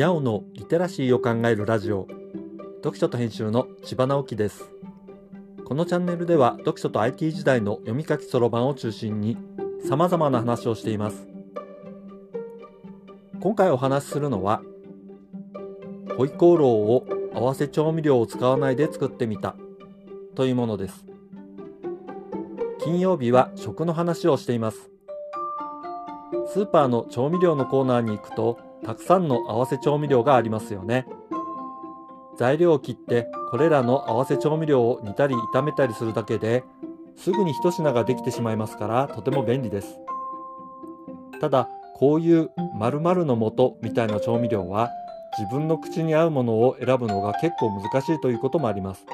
にゃおのリテラシーを考えるラジオ。読書と編集の千葉直樹です。このチャンネルでは読書と IT 時代の読み書きそろばんを中心に様々な話をしています。今回お話しするのはホイコーローを合わせ調味料を使わないで作ってみたというものです。金曜日は食の話をしています。スーパーの調味料のコーナーに行くとたくさんの合わせ調味料がありますよね。材料を切ってこれらの合わせ調味料を煮たり炒めたりするだけですぐに一品ができてしまいますからとても便利です。ただこういう〇〇の素みたいな調味料は自分の口に合うものを選ぶのが結構難しいということもあります。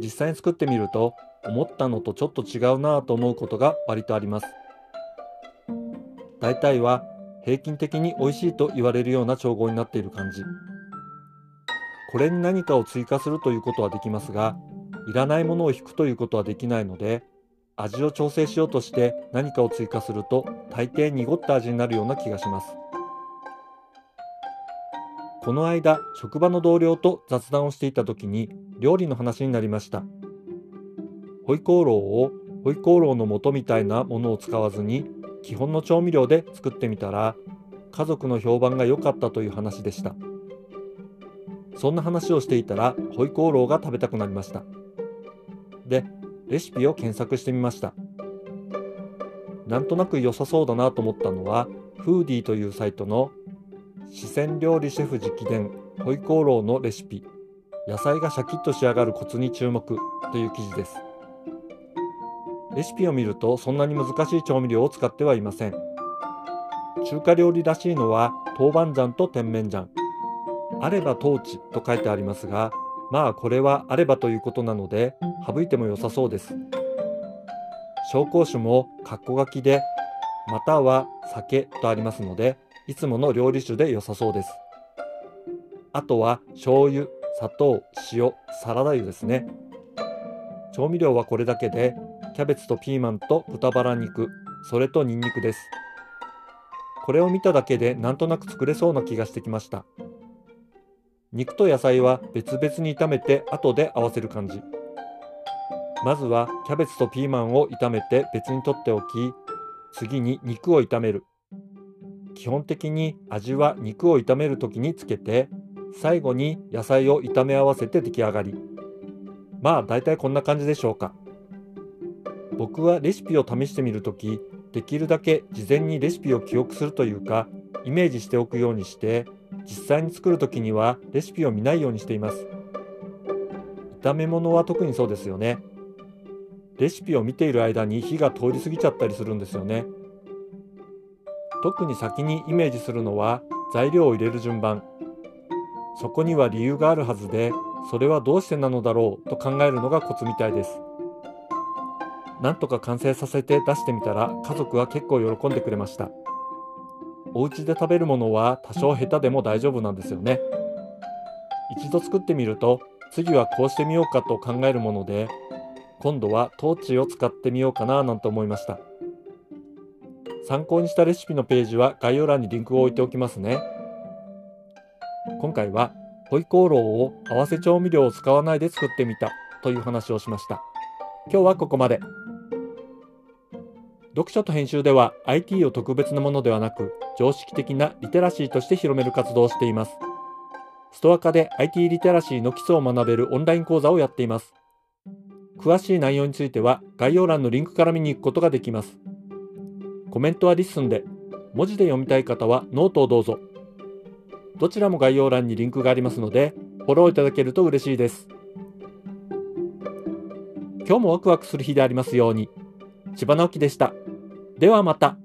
実際に作ってみると思ったのとちょっと違うなぁと思うことが割とあります。大体は平均的に美味しいと言われるような調合になっている感じ。これに何かを追加するということはできますがいらないものを引くということはできないので味を調整しようとして何かを追加すると大抵濁った味になるような気がします。この間職場の同僚と雑談をしていた時に料理の話になりました。ホイコーローをホイコーローの素みたいなものを使わずに基本の調味料で作ってみたら家族の評判が良かったという話でした。そんな話をしていたらホイコーローが食べたくなりました。でレシピを検索してみました。なんとなく良さそうだなと思ったのはフーディーというサイトの四川料理シェフ直伝ホイコーローのレシピ。野菜がシャキッと仕上がるコツに注目という記事です。レシピを見るとそんなに難しい調味料を使ってはいません。中華料理らしいのは豆板醤と甜麺醤。あればトーチと書いてありますがまあこれはあればということなので省いても良さそうです。紹興酒もカッコ書きでまたは酒とありますのでいつもの料理酒で良さそうです。あとは醤油砂糖塩サラダ油ですね。調味料はこれだけでキャベツとピーマンと豚バラ肉それとニンニクです。これを見ただけでなんとなく作れそうな気がしてきました。肉と野菜は別々に炒めて後で合わせる感じ。まずはキャベツとピーマンを炒めて別に取っておき次に肉を炒める。基本的に味は肉を炒める時につけて最後に野菜を炒め合わせて出来上がり。まあ大体こんな感じでしょうか。僕はレシピを試してみるときできるだけ事前にレシピを記憶するというかイメージしておくようにして実際に作るときにはレシピを見ないようにしています。炒め物は特にそうですよね。レシピを見ている間に火が通り過ぎちゃったりするんですよね。特に先にイメージするのは材料を入れる順番。そこには理由があるはずでそれはどうしてなのだろうと考えるのがコツみたいです。なんとか完成させて出してみたら家族は結構喜んでくれました。お家で食べるものは多少下手でも大丈夫なんですよね。一度作ってみると次はこうしてみようかと考えるもので今度はトーチを使ってみようかななんて思いました。参考にしたレシピのページは概要欄にリンクを置いておきますね。今回はホイコーローを合わせ調味料を使わないで作ってみたという話をしました。今日はここまで。読書と編集では IT を特別なものではなく常識的なリテラシーとして広める活動をしています。ストアカで IT リテラシーの基礎を学べるオンライン講座をやっています。詳しい内容については概要欄のリンクから見に行くことができます。コメントは LISTEN で文字で読みたい方はノートをどうぞ。どちらも概要欄にリンクがありますのでフォローいただけると嬉しいです。今日もワクワクする日でありますように。千葉直樹でした。ではまた。